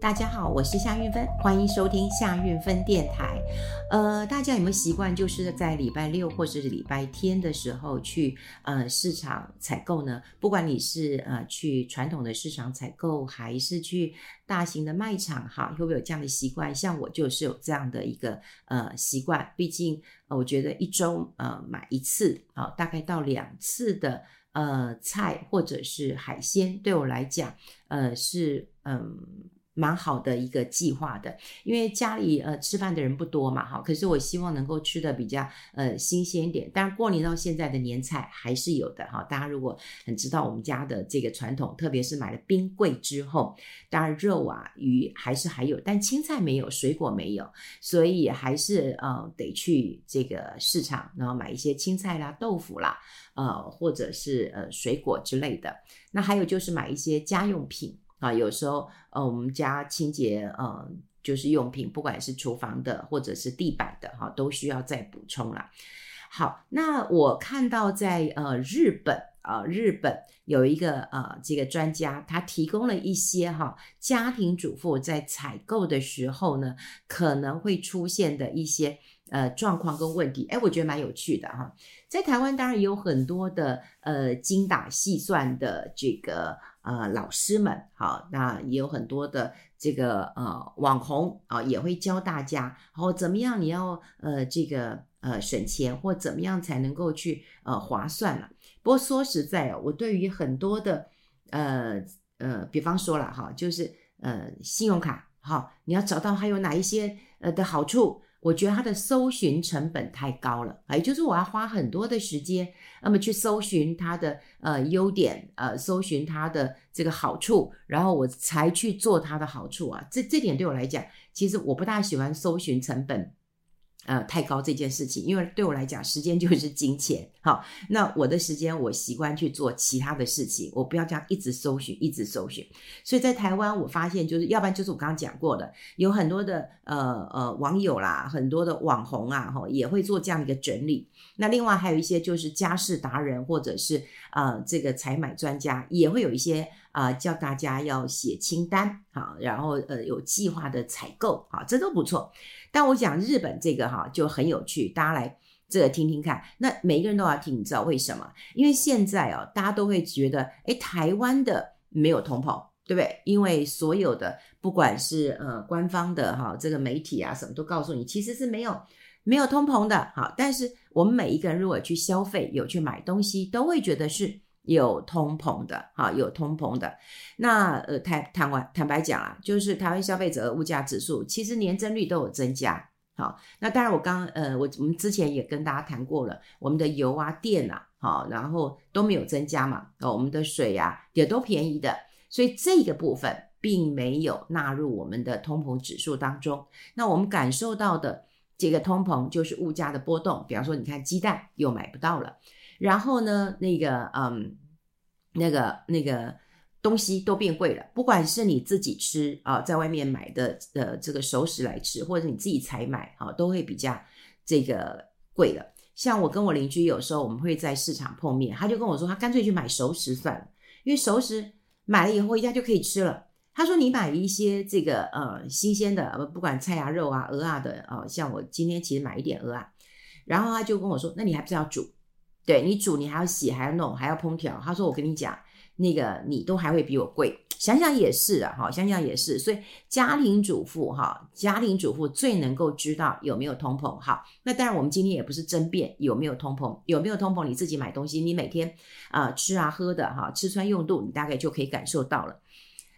大家好，我是夏运芬，欢迎收听夏运芬电台。呃，大家有没有习惯，就是在礼拜六或者是礼拜天的时候去呃市场采购呢？不管你是呃去传统的市场采购，还是去大型的卖场，哈，会不会有这样的习惯？像我就是有这样的一个呃习惯。毕竟，呃，我觉得一周呃买一次啊，大概到两次的呃菜或者是海鲜，对我来讲，呃是嗯。蛮好的一个计划的，因为家里呃吃饭的人不多嘛，哈，可是我希望能够吃的比较呃新鲜一点。当然过年到现在的年菜还是有的哈，大家如果很知道我们家的这个传统，特别是买了冰柜之后，当然肉啊鱼还是还有，但青菜没有，水果没有，所以还是呃得去这个市场，然后买一些青菜啦、豆腐啦，呃或者是呃水果之类的。那还有就是买一些家用品。啊，有时候呃，我们家清洁呃，就是用品，不管是厨房的或者是地板的哈，都需要再补充了。好，那我看到在呃日本啊，呃，日本有一个呃这个专家，他提供了一些哈家庭主妇在采购的时候呢，可能会出现的一些呃状况跟问题，诶，我觉得蛮有趣的哈。在台湾当然也有很多的呃精打细算的这个。呃，老师们好，那也有很多的这个呃网红啊，也会教大家，然后怎么样你要呃这个呃省钱，或怎么样才能够去呃划算了。不过说实在，我对于很多的呃呃，比方说了哈，就是呃信用卡哈，你要找到还有哪一些呃的好处。我觉得它的搜寻成本太高了，也就是我要花很多的时间，那么去搜寻它的呃优点，呃，搜寻它的这个好处，然后我才去做它的好处啊。这这点对我来讲，其实我不大喜欢搜寻成本。呃，太高这件事情，因为对我来讲，时间就是金钱。好，那我的时间我习惯去做其他的事情，我不要这样一直搜寻，一直搜寻。所以在台湾，我发现就是，要不然就是我刚刚讲过的，有很多的呃呃网友啦，很多的网红啊，哈，也会做这样一个整理。那另外还有一些就是家事达人，或者是呃这个采买专家，也会有一些啊、叫大家要写清单，好，然后呃有计划的采购，好，这都不错。但我讲日本这个哈就很有趣，大家来这个听听看。那每一个人都要听，你知道为什么？因为现在哦，大家都会觉得，诶，台湾的没有通膨，对不对？因为所有的不管是呃官方的哈这个媒体啊什么都告诉你，其实是没有没有通膨的。好，但是我们每一个人如果去消费，有去买东西，都会觉得是。有通膨的，哈，有通膨的。那呃，坦坦白坦白讲啊，就是台湾消费者物价指数，其实年增率都有增加。好，那当然我刚呃，我我们之前也跟大家谈过了，我们的油啊、电啊，好，然后都没有增加嘛。哦，我们的水啊也都便宜的，所以这个部分并没有纳入我们的通膨指数当中。那我们感受到的这个通膨就是物价的波动，比方说，你看鸡蛋又买不到了。然后呢，那个嗯，那个那个东西都变贵了。不管是你自己吃啊，在外面买的呃这个熟食来吃，或者你自己采买啊，都会比较这个贵了。像我跟我邻居有时候我们会在市场碰面，他就跟我说，他干脆去买熟食算了，因为熟食买了以后回家就可以吃了。他说你买一些这个呃新鲜的，不管菜啊肉啊鹅啊的啊，像我今天其实买一点鹅啊，然后他就跟我说，那你还不是要煮？对，你煮，你还要洗，还要弄，还要烹调。他说：“我跟你讲，那个你都还会比我贵。想想也是啊，哈，想想也是。所以家庭主妇哈，家庭主妇最能够知道有没有通膨。哈，那当然我们今天也不是争辩有没有通膨，有没有通膨，你自己买东西，你每天啊、吃啊喝的哈，吃穿用度，你大概就可以感受到了。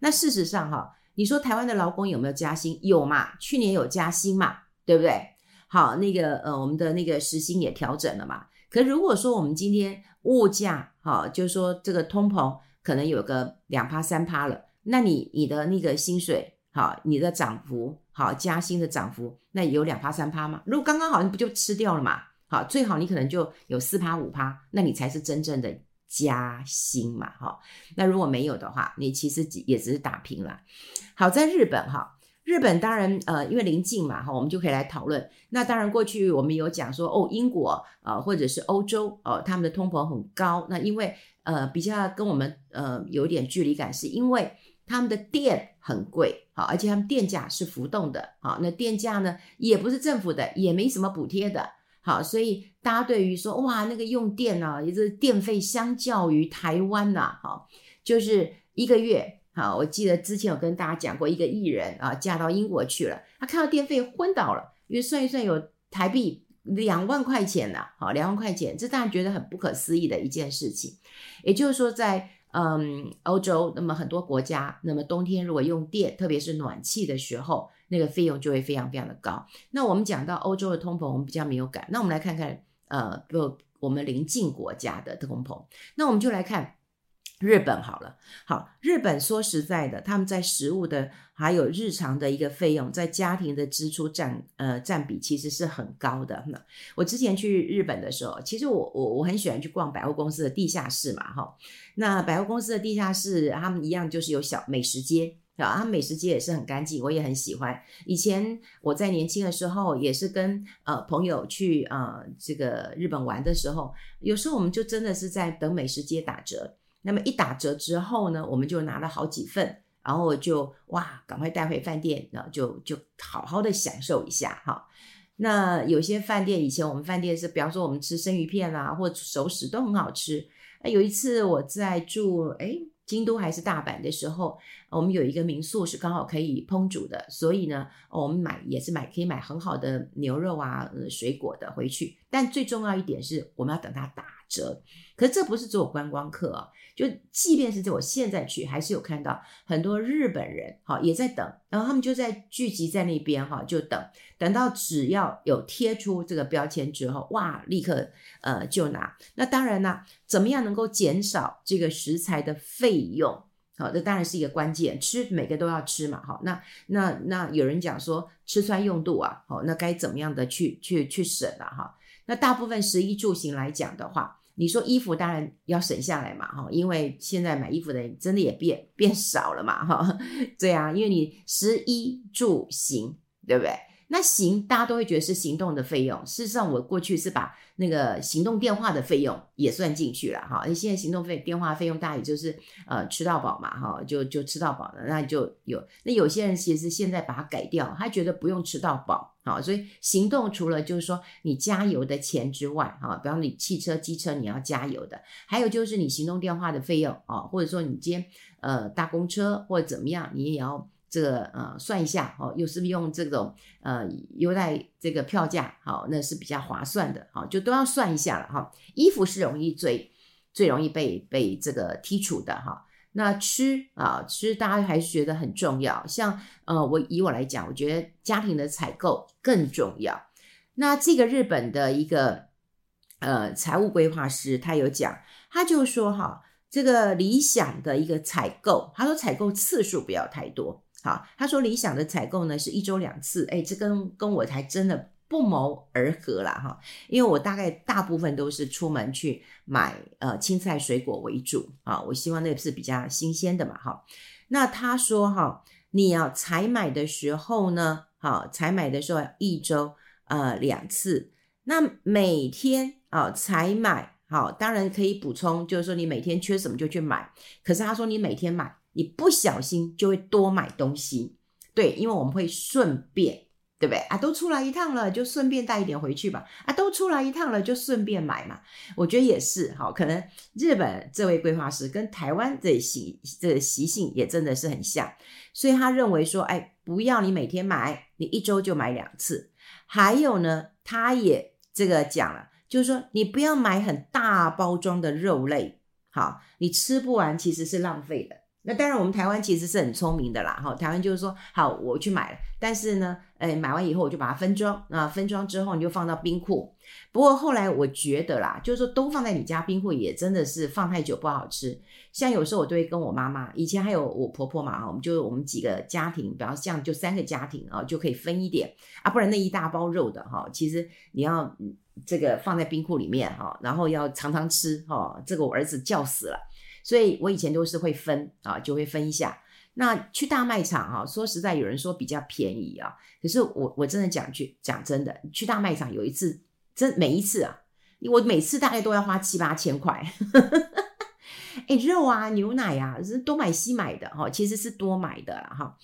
那事实上哈，你说台湾的劳工有没有加薪？有嘛？去年有加薪嘛？对不对？好，那个呃，我们的那个时薪也调整了嘛。”可如果说我们今天物价哈，就是说这个通膨可能有个两趴三趴了，那你你的那个薪水好，你的涨幅好，加薪的涨幅，那有两趴三趴吗？如果刚刚好，你不就吃掉了嘛？好，最好你可能就有四趴五趴，那你才是真正的加薪嘛，哈。那如果没有的话，你其实也只是打平了。好，在日本哈。日本当然，呃，因为临近嘛，哈，我们就可以来讨论。那当然，过去我们有讲说，哦，英国，呃，或者是欧洲，哦，他们的通膨很高。那因为，呃，比较跟我们，呃，有点距离感，是因为他们的电很贵，好，而且他们电价是浮动的，好，那电价呢也不是政府的，也没什么补贴的，好，所以大家对于说哇那个用电啊，也就是电费相较于台湾呐，好，就是一个月，好，我记得之前有跟大家讲过，一个艺人啊嫁到英国去了，他看到电费昏倒了，因为算一算有台币两万块钱呐，好，两万块钱，这当然觉得很不可思议的一件事情，也就是说在。嗯，欧洲那么很多国家，那么冬天如果用电，特别是暖气的时候，那个费用就会非常非常的高。那我们讲到欧洲的通膨，我们比较没有感。那我们来看看，呃，不，我们邻近国家的通膨，那我们就来看。日本好了，好，日本说实在的，他们在食物的还有日常的一个费用，在家庭的支出占呃占比其实是很高的。那我之前去日本的时候，其实我我我很喜欢去逛百货公司的地下室嘛，哈，那百货公司的地下室，他们一样就是有小美食街啊，他美食街也是很干净，我也很喜欢。以前我在年轻的时候，也是跟呃朋友去呃这个日本玩的时候，有时候我们就真的是在等美食街打折。那么一打折之后呢，我们就拿了好几份，然后就哇，赶快带回饭店，然后就就好好的享受一下哈。那有些饭店以前我们饭店是，比方说我们吃生鱼片啦，或熟食都很好吃。有一次我在住诶京都还是大阪的时候，我们有一个民宿是刚好可以烹煮的，所以呢，我们买也是买可以买很好的牛肉啊、水果的回去。但最重要一点是，我们要等它打折。可是这不是只有观光客啊。就即便是在我现在去，还是有看到很多日本人，哈，也在等，然后他们就在聚集在那边，哈，就等，等到只要有贴出这个标签之后，哇，立刻呃就拿。那当然呢，怎么样能够减少这个食材的费用？好，这当然是一个关键。吃每个都要吃嘛，好，那那那有人讲说吃穿用度啊，好，那该怎么样的去去去省啊，哈。那大部分食衣住行来讲的话。你说衣服当然要省下来嘛，哈，因为现在买衣服的人真的也变变少了嘛，哈，对啊，因为你食衣住行，对不对？那行大家都会觉得是行动的费用，事实上我过去是把那个行动电话的费用也算进去了，哈，现在行动费电话费用大概也就是呃吃到饱嘛，哈，就就吃到饱了，那就有那有些人其实现在把它改掉，他觉得不用吃到饱。好，所以行动除了就是说你加油的钱之外，哈，比方你汽车、机车你要加油的，还有就是你行动电话的费用啊，或者说你今天呃搭公车或者怎么样，你也要这个呃算一下哦，又是不用这种呃优待这个票价，好，那是比较划算的，好，就都要算一下了哈。衣服是容易最最容易被被这个剔除的哈。那吃啊，吃大家还是觉得很重要。像呃，我以我来讲，我觉得家庭的采购更重要。那这个日本的一个呃财务规划师，他有讲，他就说哈，这个理想的一个采购，他说采购次数不要太多。好，他说理想的采购呢是一周两次。哎，这跟跟我还真的。不谋而合啦，哈，因为我大概大部分都是出门去买呃青菜水果为主啊，我希望那个是比较新鲜的嘛，哈。那他说哈，你要采买的时候呢，好，采买的时候一周呃两次，那每天啊采买好，当然可以补充，就是说你每天缺什么就去买。可是他说你每天买，你不小心就会多买东西，对，因为我们会顺便。对不对啊？都出来一趟了，就顺便带一点回去吧。啊，都出来一趟了，就顺便买嘛。我觉得也是，好，可能日本这位规划师跟台湾这习这习性也真的是很像，所以他认为说，哎，不要你每天买，你一周就买两次。还有呢，他也这个讲了，就是说你不要买很大包装的肉类，好，你吃不完其实是浪费的。那当然，我们台湾其实是很聪明的啦，哈，台湾就是说，好，我去买了，但是呢，哎，买完以后我就把它分装，啊，分装之后你就放到冰库。不过后来我觉得啦，就是说都放在你家冰库也真的是放太久不好吃。像有时候我都会跟我妈妈，以前还有我婆婆嘛，我们就我们几个家庭，比方像就三个家庭啊，就可以分一点啊，不然那一大包肉的哈，其实你要这个放在冰库里面哈，然后要常常吃哈，这个我儿子叫死了。所以我以前都是会分啊，就会分一下。那去大卖场啊，说实在，有人说比较便宜啊，可是我我真的讲句讲真的，去大卖场有一次，真每一次啊，我每次大概都要花七八千块。哎，肉啊、牛奶啊，是东买西买的哈，其实是多买的哈。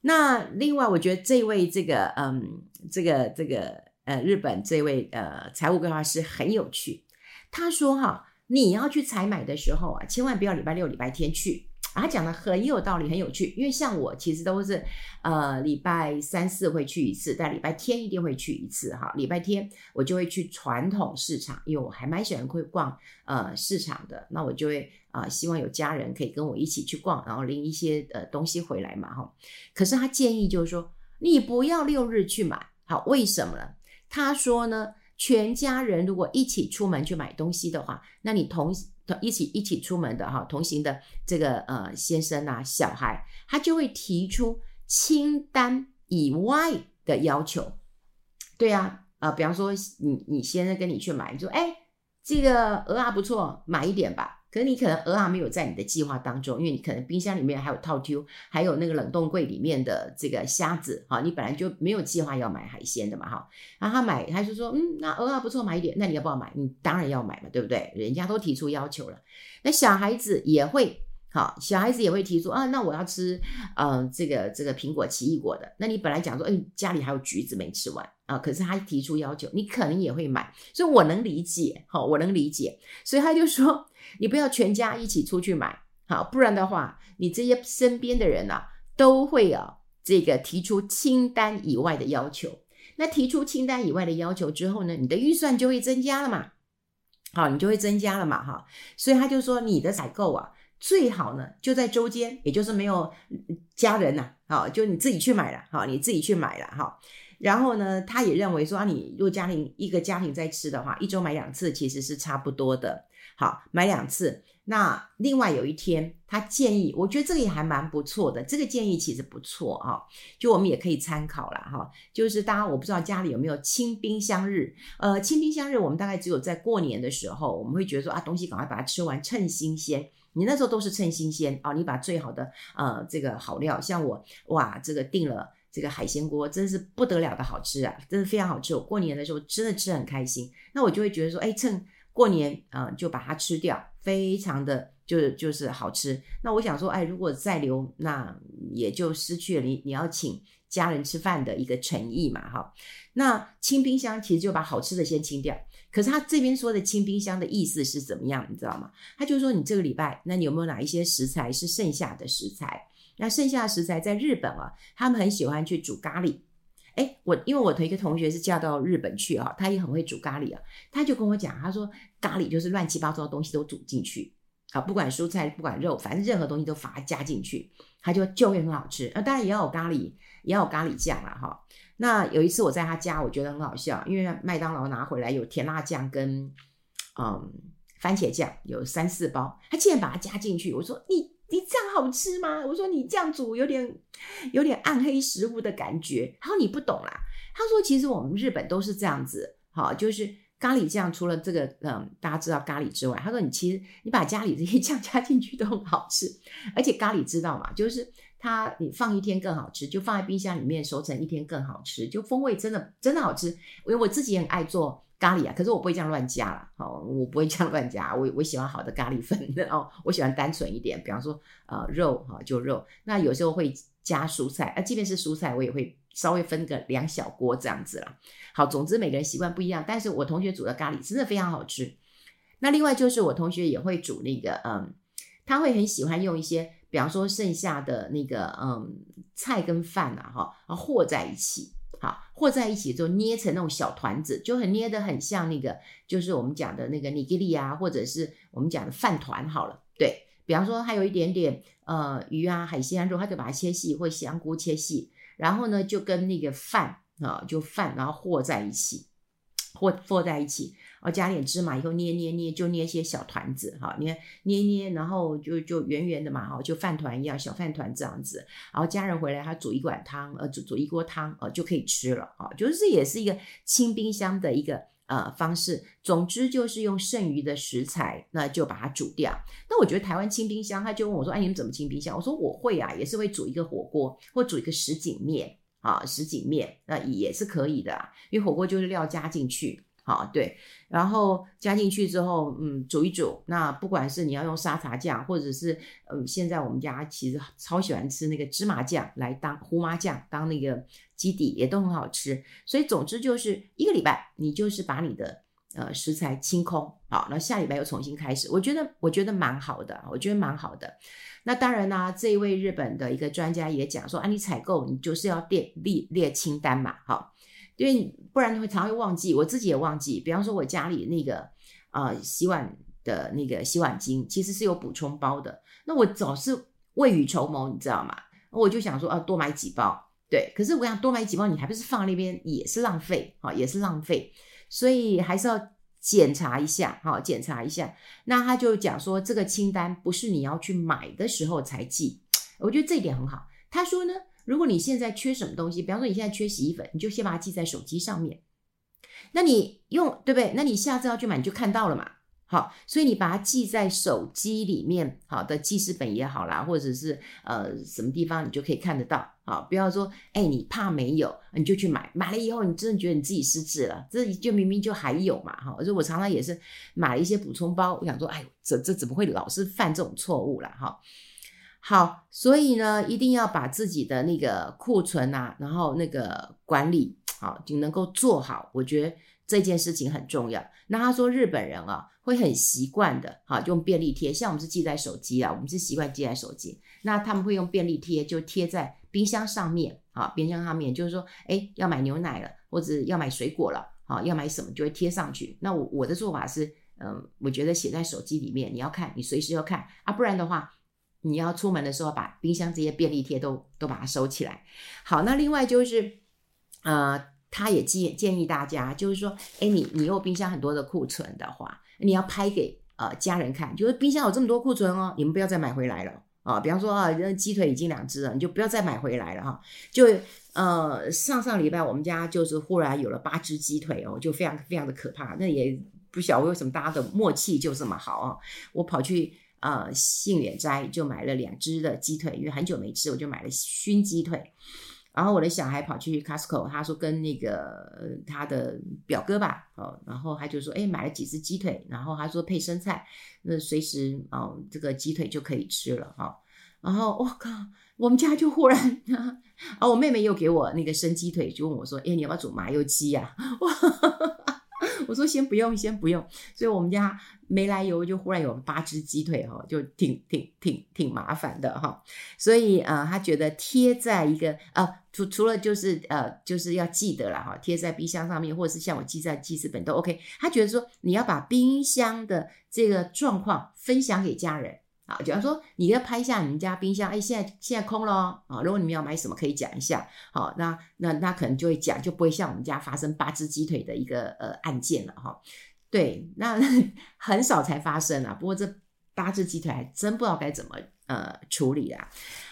那另外，我觉得这位这个嗯，这个这个呃，日本这位呃财务规划师很有趣。他说哈，你要去采买的时候啊，千万不要礼拜六、礼拜天去。啊，他讲的很有道理，很有趣。因为像我其实都是，呃，礼拜三四会去一次，但礼拜天一定会去一次哈。礼拜天我就会去传统市场，因为我还蛮喜欢会逛呃市场的。那我就会啊、希望有家人可以跟我一起去逛，然后拎一些呃东西回来嘛哈。可是他建议就是说，你不要六日去买，好，为什么呢？他说呢，全家人如果一起出门去买东西的话，那你同同。一起一起出门的哈，同行的这个呃先生啊，小孩，他就会提出清单以外的要求。对呀，啊，呃，比方说你你先生跟你去买，你说哎，这个鹅啊不错，买一点吧。可是你可能蚵仔没有在你的计划当中，因为你可能冰箱里面还有套 Q，还有那个冷冻柜里面的这个虾子，哈，你本来就没有计划要买海鲜的嘛，哈，然后他买，他就说，嗯，那蚵仔不错，买一点，那你要不要买？你当然要买嘛，对不对？人家都提出要求了，那小孩子也会，好，小孩子也会提出啊，那我要吃，嗯、呃，这个这个苹果奇异果的，那你本来讲说，嗯，家里还有橘子没吃完。啊，可是他提出要求，你可能也会买，所以我能理解，好，我能理解，所以他就说，你不要全家一起出去买，好，不然的话，你这些身边的人啊，都会啊，这个提出清单以外的要求。那提出清单以外的要求之后呢，你的预算就会增加了嘛，好，你就会增加了嘛，哈，所以他就说，你的采购啊，最好呢就在周间，也就是没有家人呐，好，就你自己去买了，好，你自己去买了，哈。然后呢，他也认为说啊，你如果家庭一个家庭在吃的话，一周买两次其实是差不多的。好，买两次。那另外有一天，他建议，我觉得这个也还蛮不错的。这个建议其实不错啊，就我们也可以参考了哈。就是大家我不知道家里有没有清冰箱日？呃，清冰箱日我们大概只有在过年的时候，我们会觉得说啊，东西赶快把它吃完，趁新鲜。你那时候都是趁新鲜啊，你把最好的呃这个好料，像我哇，这个订了。这个海鲜锅真是不得了的好吃啊，真的非常好吃。我过年的时候真的吃得很开心，那我就会觉得说，哎，趁过年啊，就把它吃掉，非常的就是就是好吃。那我想说，哎，如果再留，那也就失去了你你要请家人吃饭的一个诚意嘛，哈。那清冰箱其实就把好吃的先清掉。可是他这边说的清冰箱的意思是怎么样，你知道吗？他就说你这个礼拜，那你有没有哪一些食材是剩下的食材？那剩下的食材在日本啊，他们很喜欢去煮咖喱。诶，我因为我的一个同学是嫁到日本去啊，他也很会煮咖喱啊。他就跟我讲，他说咖喱就是乱七八糟的东西都煮进去啊，不管蔬菜不管肉，反正任何东西都把它加进去，他就就会很好吃。那当然也要有咖喱，也要有咖喱酱啊哈。那有一次我在他家，我觉得很好笑，因为麦当劳拿回来有甜辣酱跟嗯番茄酱，有三四包，他竟然把它加进去。我说你。你这样好吃吗？我说你这样煮有点有点暗黑食物的感觉。他说你不懂啦。他说其实我们日本都是这样子，好，就是咖喱酱除了这个嗯大家知道咖喱之外，他说你其实你把家里这些酱加进去都很好吃，而且咖喱知道嘛，就是它你放一天更好吃，就放在冰箱里面熟成一天更好吃，就风味真的真的好吃。因为我自己也很爱做。咖喱啊，可是我不会这样乱加啦。哦，我不会这样乱加，我我喜欢好的咖喱粉的 哦，我喜欢单纯一点，比方说呃肉哈就肉，那有时候会加蔬菜，啊即便是蔬菜我也会稍微分个两小锅这样子啦。好，总之每个人习惯不一样，但是我同学煮的咖喱真的非常好吃。那另外就是我同学也会煮那个嗯，他会很喜欢用一些，比方说剩下的那个嗯菜跟饭啊哈和在一起。好，和在一起就捏成那种小团子，就很捏得很像那个，就是我们讲的那个尼基利啊，或者是我们讲的饭团。好了，对，比方说还有一点点呃鱼啊、海鲜啊肉，他就把它切细，或香菇切细，然后呢就跟那个饭啊，就饭然后和在一起，和和在一起。然后加点芝麻以后捏捏捏，就捏一些小团子，哈，捏捏捏，然后就就圆圆的嘛，哈，就饭团一样，小饭团这样子。然后家人回来，他煮一碗汤，呃，煮煮一锅汤，呃，就可以吃了，啊，就是这也是一个清冰箱的一个呃方式。总之就是用剩余的食材，那就把它煮掉。那我觉得台湾清冰箱，他就问我说，哎，你们怎么清冰箱？我说我会啊，也是会煮一个火锅，或煮一个什锦面，啊，什锦面，那也是可以的，因为火锅就是料加进去。好，对，然后加进去之后，嗯，煮一煮。那不管是你要用沙茶酱，或者是嗯，现在我们家其实超喜欢吃那个芝麻酱来当胡麻酱当那个基底，也都很好吃。所以总之就是一个礼拜，你就是把你的呃食材清空，好，那下礼拜又重新开始。我觉得我觉得蛮好的，我觉得蛮好的。那当然呢、啊，这一位日本的一个专家也讲说，啊，你采购你就是要列列列清单嘛，好。因为不然会常会忘记，我自己也忘记。比方说，我家里那个呃洗碗的那个洗碗巾，其实是有补充包的。那我总是未雨绸缪，你知道吗？我就想说啊，多买几包。对，可是我想多买几包，你还不是放那边，也是浪费啊，也是浪费。所以还是要检查一下，哈，检查一下。那他就讲说，这个清单不是你要去买的时候才记。我觉得这一点很好。他说呢。如果你现在缺什么东西，比方说你现在缺洗衣粉，你就先把它记在手机上面。那你用对不对？那你下次要去买，你就看到了嘛。好，所以你把它记在手机里面，好的记事本也好啦，或者是呃什么地方你就可以看得到。好，不要说哎你怕没有，你就去买，买了以后你真的觉得你自己失智了，这就明明就还有嘛。哈，所以我常常也是买了一些补充包，我想说，哎，这这怎么会老是犯这种错误了？哈。好，所以呢，一定要把自己的那个库存啊，然后那个管理好，就能够做好。我觉得这件事情很重要。那他说日本人啊，会很习惯的，哈，用便利贴，像我们是记在手机啊，我们是习惯记在手机。那他们会用便利贴，就贴在冰箱上面，啊，冰箱上面就是说，哎，要买牛奶了，或者要买水果了，啊，要买什么就会贴上去。那我我的做法是，嗯，我觉得写在手机里面，你要看，你随时要看啊，不然的话。你要出门的时候，把冰箱这些便利贴都都把它收起来。好，那另外就是，呃，他也建建议大家，就是说，哎，你你有冰箱很多的库存的话，你要拍给呃家人看，就是冰箱有这么多库存哦，你们不要再买回来了啊。比方说啊，那鸡腿已经两只了，你就不要再买回来了哈。就呃上上礼拜我们家就是忽然有了八只鸡腿哦，就非常非常的可怕。那也不晓得为什么大家的默契就这么好啊。我跑去。呃，信远斋就买了两只的鸡腿，因为很久没吃，我就买了熏鸡腿。然后我的小孩跑去 Costco，他说跟那个他的表哥吧，哦，然后他就说，哎，买了几只鸡腿，然后他说配生菜，那随时哦，这个鸡腿就可以吃了哈。然后我靠，我们家就忽然 啊，我妹妹又给我那个生鸡腿，就问我说，哎，你要不要煮麻油鸡呀？哇！我说先不用，先不用。所以我们家没来由就忽然有八只鸡腿哈，就挺挺挺挺麻烦的哈。所以呃，他觉得贴在一个呃，除除了就是呃，就是要记得了哈，贴在冰箱上面，或者是像我记在记事本都 OK。他觉得说你要把冰箱的这个状况分享给家人。啊，假如说你要拍一下你们家冰箱，哎，现在现在空了。啊，如果你们要买什么，可以讲一下。好，那那那可能就会讲，就不会像我们家发生八只鸡腿的一个呃案件了哈。对，那 很少才发生啊。不过这八只鸡腿还真不知道该怎么呃处理啊。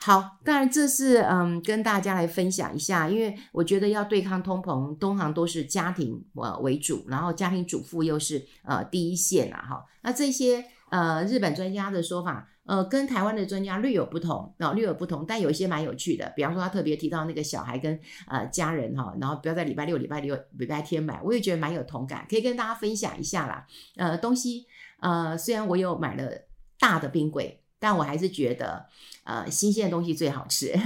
好，当然这是嗯跟大家来分享一下，因为我觉得要对抗通膨，通常都是家庭呃为主，然后家庭主妇又是呃第一线啊。哈，那这些。呃，日本专家的说法，呃，跟台湾的专家略有不同，啊、略有不同，但有一些蛮有趣的。比方说，他特别提到那个小孩跟呃家人哈、然后不要在礼拜六、礼拜六、礼拜天买，我也觉得蛮有同感，可以跟大家分享一下啦。呃，东西，呃，虽然我有买了大的冰柜，但我还是觉得，呃，新鲜的东西最好吃。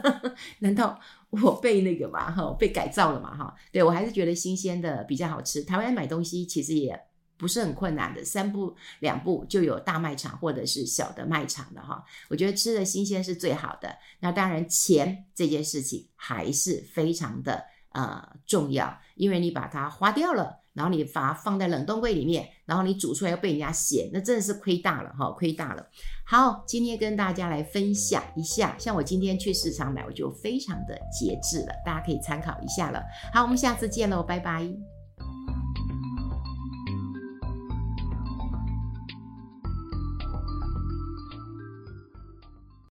难道我被那个嘛，哈，被改造了嘛，哈？对，我还是觉得新鲜的比较好吃。台湾买东西其实也。不是很困难的，三步两步就有大卖场或者是小的卖场的哈。我觉得吃的新鲜是最好的。那当然，钱这件事情还是非常的呃重要，因为你把它花掉了，然后你把它放在冷冻柜里面，然后你煮出来又被人家嫌，那真的是亏大了哈，亏大了。好，今天跟大家来分享一下，像我今天去市场买，我就非常的节制了，大家可以参考一下了。好，我们下次见喽，拜拜。